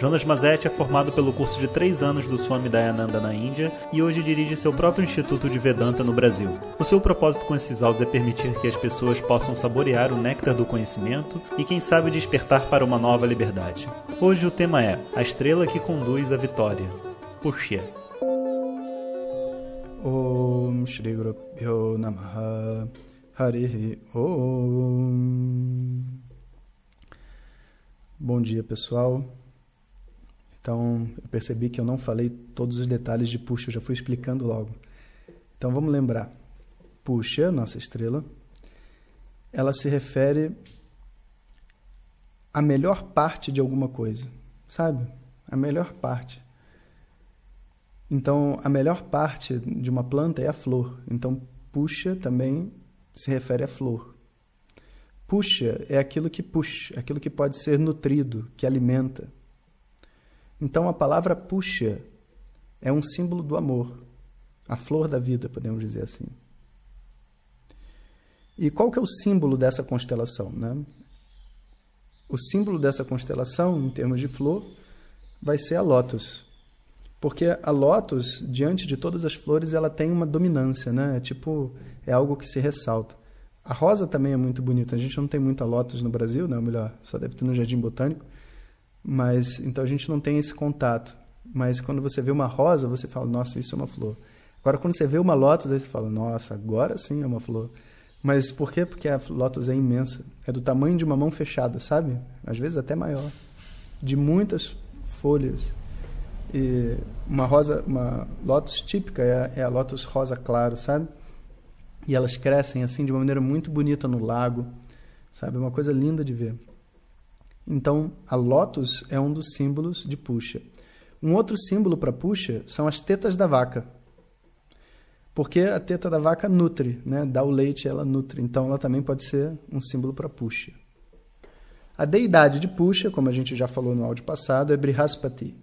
Jonas Mazetti é formado pelo curso de três anos do Swami Dayananda na Índia e hoje dirige seu próprio Instituto de Vedanta no Brasil. O seu propósito com esses áudios é permitir que as pessoas possam saborear o néctar do conhecimento e, quem sabe, despertar para uma nova liberdade. Hoje o tema é A Estrela que Conduz à Vitória. Om Bom dia pessoal, então, eu percebi que eu não falei todos os detalhes de Puxa, eu já fui explicando logo. Então, vamos lembrar. Puxa, nossa estrela, ela se refere à melhor parte de alguma coisa, sabe? A melhor parte. Então, a melhor parte de uma planta é a flor. Então, puxa também se refere à flor. Puxa é aquilo que puxa, aquilo que pode ser nutrido, que alimenta. Então a palavra puxa é um símbolo do amor, a flor da vida, podemos dizer assim. E qual que é o símbolo dessa constelação? Né? O símbolo dessa constelação, em termos de flor, vai ser a lótus. Porque a lótus, diante de todas as flores, ela tem uma dominância, né? É tipo, é algo que se ressalta. A rosa também é muito bonita. A gente não tem muita lótus no Brasil, né? Ou melhor, só deve ter no Jardim Botânico. Mas então a gente não tem esse contato. Mas quando você vê uma rosa, você fala, nossa, isso é uma flor. Agora, quando você vê uma lótus, aí você fala, nossa, agora sim é uma flor. Mas por quê? Porque a lótus é imensa. É do tamanho de uma mão fechada, sabe? Às vezes até maior. De muitas folhas. E uma rosa, uma lótus típica é, é a lótus rosa claro, sabe? E elas crescem assim de uma maneira muito bonita no lago, sabe? É uma coisa linda de ver. Então, a lótus é um dos símbolos de puxa. Um outro símbolo para puxa são as tetas da vaca. Porque a teta da vaca nutre, né? dá o leite, ela nutre. Então, ela também pode ser um símbolo para puxa. A deidade de puxa, como a gente já falou no áudio passado, é Brihaspati.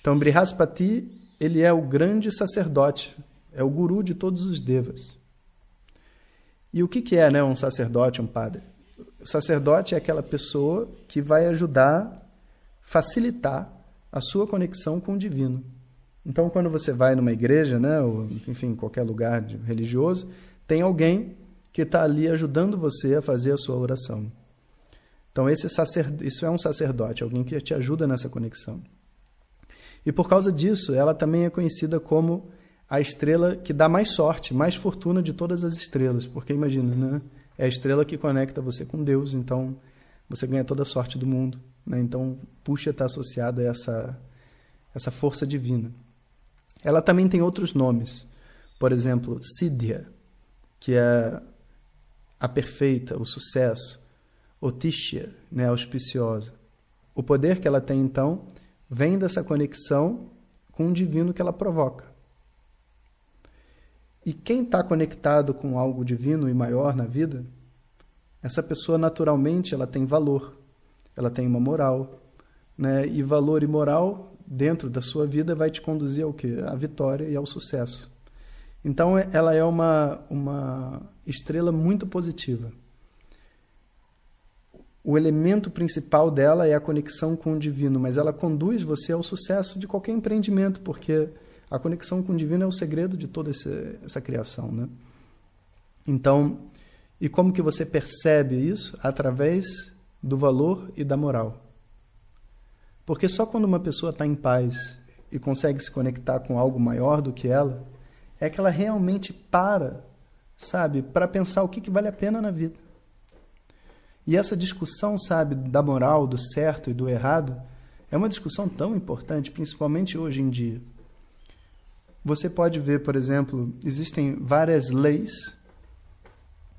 Então, Brihaspati, ele é o grande sacerdote, é o guru de todos os devas. E o que, que é né, um sacerdote, um padre? O sacerdote é aquela pessoa que vai ajudar, facilitar a sua conexão com o divino. Então, quando você vai numa igreja, né, ou enfim, qualquer lugar religioso, tem alguém que está ali ajudando você a fazer a sua oração. Então, esse sacerd... isso é um sacerdote, alguém que te ajuda nessa conexão. E por causa disso, ela também é conhecida como a estrela que dá mais sorte, mais fortuna de todas as estrelas. Porque imagina, né? É a estrela que conecta você com Deus, então você ganha toda a sorte do mundo. Né? Então, Puxa está associada a essa, essa força divina. Ela também tem outros nomes. Por exemplo, Siddhya, que é a perfeita, o sucesso. Otishya, né, auspiciosa. O poder que ela tem, então, vem dessa conexão com o divino que ela provoca. E quem está conectado com algo divino e maior na vida, essa pessoa naturalmente ela tem valor, ela tem uma moral, né? E valor e moral dentro da sua vida vai te conduzir ao quê? À vitória e ao sucesso. Então ela é uma uma estrela muito positiva. O elemento principal dela é a conexão com o divino, mas ela conduz você ao sucesso de qualquer empreendimento, porque a conexão com o divino é o segredo de toda essa, criação, né? Então, e como que você percebe isso? Através do valor e da moral. Porque só quando uma pessoa está em paz e consegue se conectar com algo maior do que ela, é que ela realmente para, sabe, para pensar o que, que vale a pena na vida. E essa discussão, sabe, da moral, do certo e do errado, é uma discussão tão importante, principalmente hoje em dia. Você pode ver, por exemplo, existem várias leis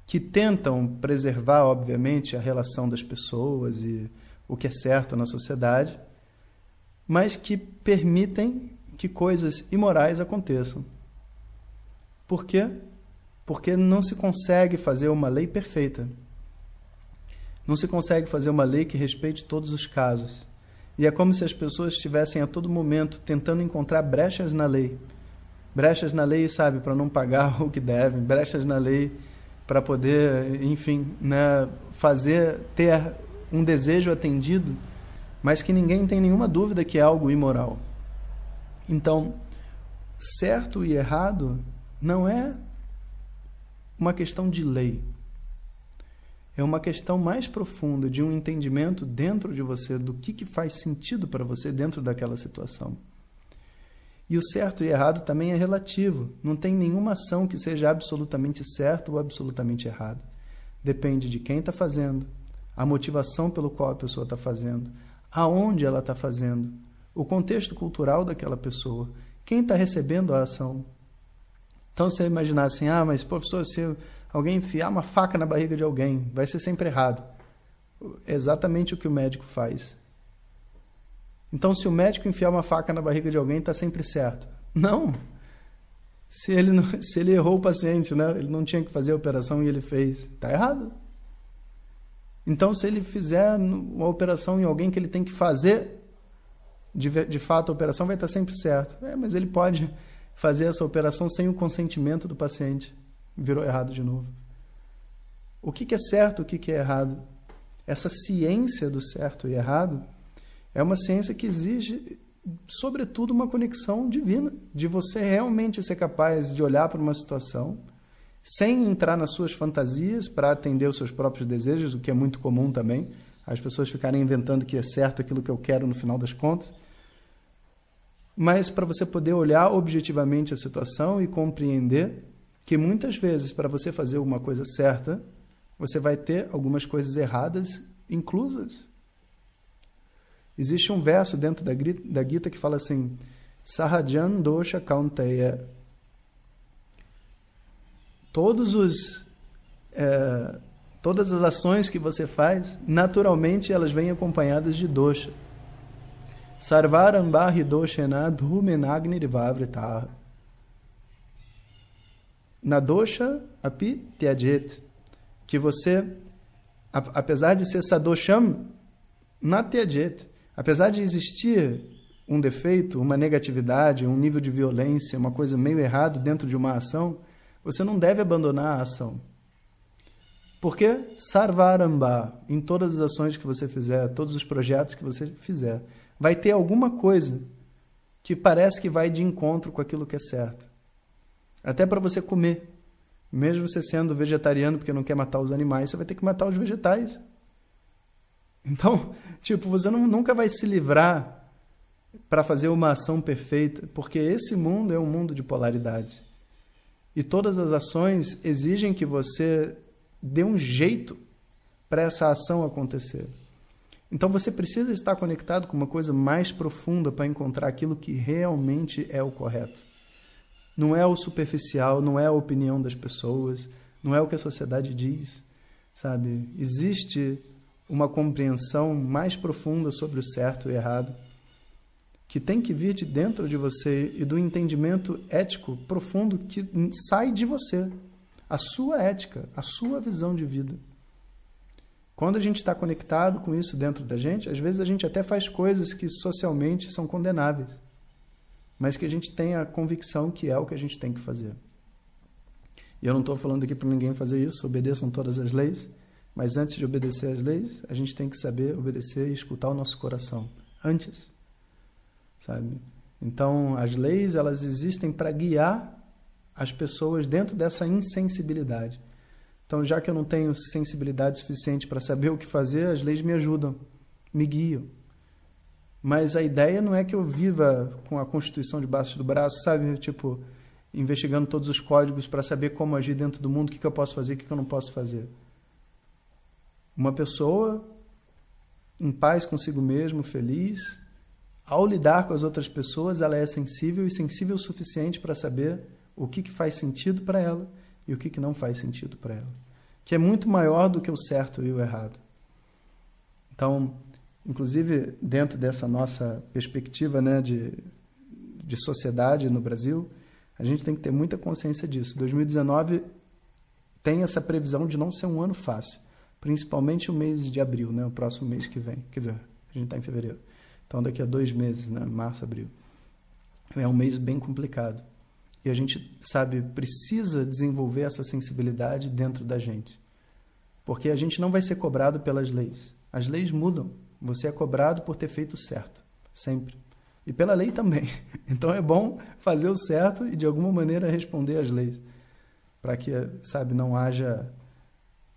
que tentam preservar, obviamente, a relação das pessoas e o que é certo na sociedade, mas que permitem que coisas imorais aconteçam. Por quê? Porque não se consegue fazer uma lei perfeita. Não se consegue fazer uma lei que respeite todos os casos. E é como se as pessoas estivessem a todo momento tentando encontrar brechas na lei. Brechas na lei, sabe, para não pagar o que devem, brechas na lei para poder, enfim, né, fazer ter um desejo atendido, mas que ninguém tem nenhuma dúvida que é algo imoral. Então, certo e errado não é uma questão de lei. É uma questão mais profunda de um entendimento dentro de você do que, que faz sentido para você dentro daquela situação. E o certo e errado também é relativo. Não tem nenhuma ação que seja absolutamente certa ou absolutamente errada. Depende de quem está fazendo, a motivação pelo qual a pessoa está fazendo, aonde ela está fazendo, o contexto cultural daquela pessoa, quem está recebendo a ação. Então, você imaginar assim, ah, mas professor, se alguém enfiar uma faca na barriga de alguém, vai ser sempre errado. É exatamente o que o médico faz. Então, se o médico enfiar uma faca na barriga de alguém, está sempre certo. Não. Se ele, não, se ele errou o paciente, né? ele não tinha que fazer a operação e ele fez, está errado. Então, se ele fizer uma operação em alguém que ele tem que fazer, de, de fato a operação vai estar sempre certo. É, mas ele pode fazer essa operação sem o consentimento do paciente. Virou errado de novo. O que, que é certo, o que, que é errado? Essa ciência do certo e errado é uma ciência que exige, sobretudo, uma conexão divina, de você realmente ser capaz de olhar para uma situação sem entrar nas suas fantasias para atender os seus próprios desejos, o que é muito comum também, as pessoas ficarem inventando que é certo aquilo que eu quero no final das contas. Mas para você poder olhar objetivamente a situação e compreender que muitas vezes para você fazer uma coisa certa, você vai ter algumas coisas erradas inclusas. Existe um verso dentro da, da Gita que fala assim: Sahajan dosha kaunteya todos os é, todas as ações que você faz, naturalmente elas vêm acompanhadas de dosha. Sarvarambahi doshena dhumenagni rivavritah. Na dosha api tyajet. Que você, apesar de ser sadosham, na tyajet. Apesar de existir um defeito, uma negatividade, um nível de violência, uma coisa meio errada dentro de uma ação, você não deve abandonar a ação. Porque sarvaramba, em todas as ações que você fizer, todos os projetos que você fizer, vai ter alguma coisa que parece que vai de encontro com aquilo que é certo. Até para você comer. Mesmo você sendo vegetariano porque não quer matar os animais, você vai ter que matar os vegetais. Então, tipo, você não, nunca vai se livrar para fazer uma ação perfeita, porque esse mundo é um mundo de polaridade. E todas as ações exigem que você dê um jeito para essa ação acontecer. Então você precisa estar conectado com uma coisa mais profunda para encontrar aquilo que realmente é o correto. Não é o superficial, não é a opinião das pessoas, não é o que a sociedade diz, sabe? Existe uma compreensão mais profunda sobre o certo e errado que tem que vir de dentro de você e do entendimento ético profundo que sai de você. A sua ética, a sua visão de vida. Quando a gente está conectado com isso dentro da gente, às vezes a gente até faz coisas que socialmente são condenáveis, mas que a gente tem a convicção que é o que a gente tem que fazer. E eu não estou falando aqui para ninguém fazer isso, obedeçam todas as leis, mas antes de obedecer às leis, a gente tem que saber obedecer e escutar o nosso coração. Antes sabe? Então, as leis, elas existem para guiar as pessoas dentro dessa insensibilidade. Então, já que eu não tenho sensibilidade suficiente para saber o que fazer, as leis me ajudam, me guiam. Mas a ideia não é que eu viva com a Constituição debaixo do braço, sabe? Tipo, investigando todos os códigos para saber como agir dentro do mundo, o que, que eu posso fazer, o que, que eu não posso fazer. Uma pessoa em paz consigo mesmo, feliz, ao lidar com as outras pessoas, ela é sensível e sensível o suficiente para saber o que, que faz sentido para ela e o que, que não faz sentido para ela. Que é muito maior do que o certo e o errado. Então, inclusive, dentro dessa nossa perspectiva né, de, de sociedade no Brasil, a gente tem que ter muita consciência disso. 2019 tem essa previsão de não ser um ano fácil. Principalmente o mês de abril, né? o próximo mês que vem. Quer dizer, a gente está em fevereiro. Então, daqui a dois meses, né? março, abril. É um mês bem complicado. E a gente, sabe, precisa desenvolver essa sensibilidade dentro da gente. Porque a gente não vai ser cobrado pelas leis. As leis mudam. Você é cobrado por ter feito certo. Sempre. E pela lei também. Então é bom fazer o certo e de alguma maneira responder às leis. Para que, sabe, não haja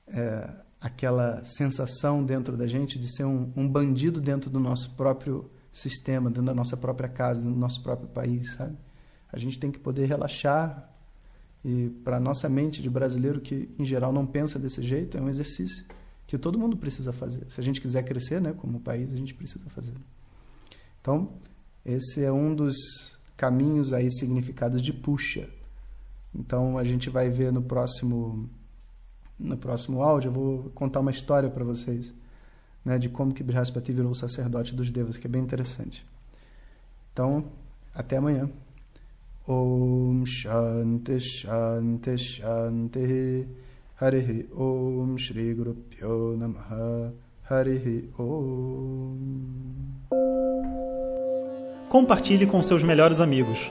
é, aquela sensação dentro da gente de ser um, um bandido dentro do nosso próprio sistema, dentro da nossa própria casa, dentro do nosso próprio país, sabe? A gente tem que poder relaxar e para nossa mente de brasileiro que em geral não pensa desse jeito, é um exercício que todo mundo precisa fazer. Se a gente quiser crescer, né, como país, a gente precisa fazer. Então, esse é um dos caminhos aí significados de puxa. Então, a gente vai ver no próximo no próximo áudio, eu vou contar uma história para vocês, né, de como que Brihaspati virou o sacerdote dos devas, que é bem interessante. Então, até amanhã. Om Shanti Shanti Shanti Harihi Om Shri Guru Pyo Namaha Harihi Om Compartilhe com seus melhores amigos.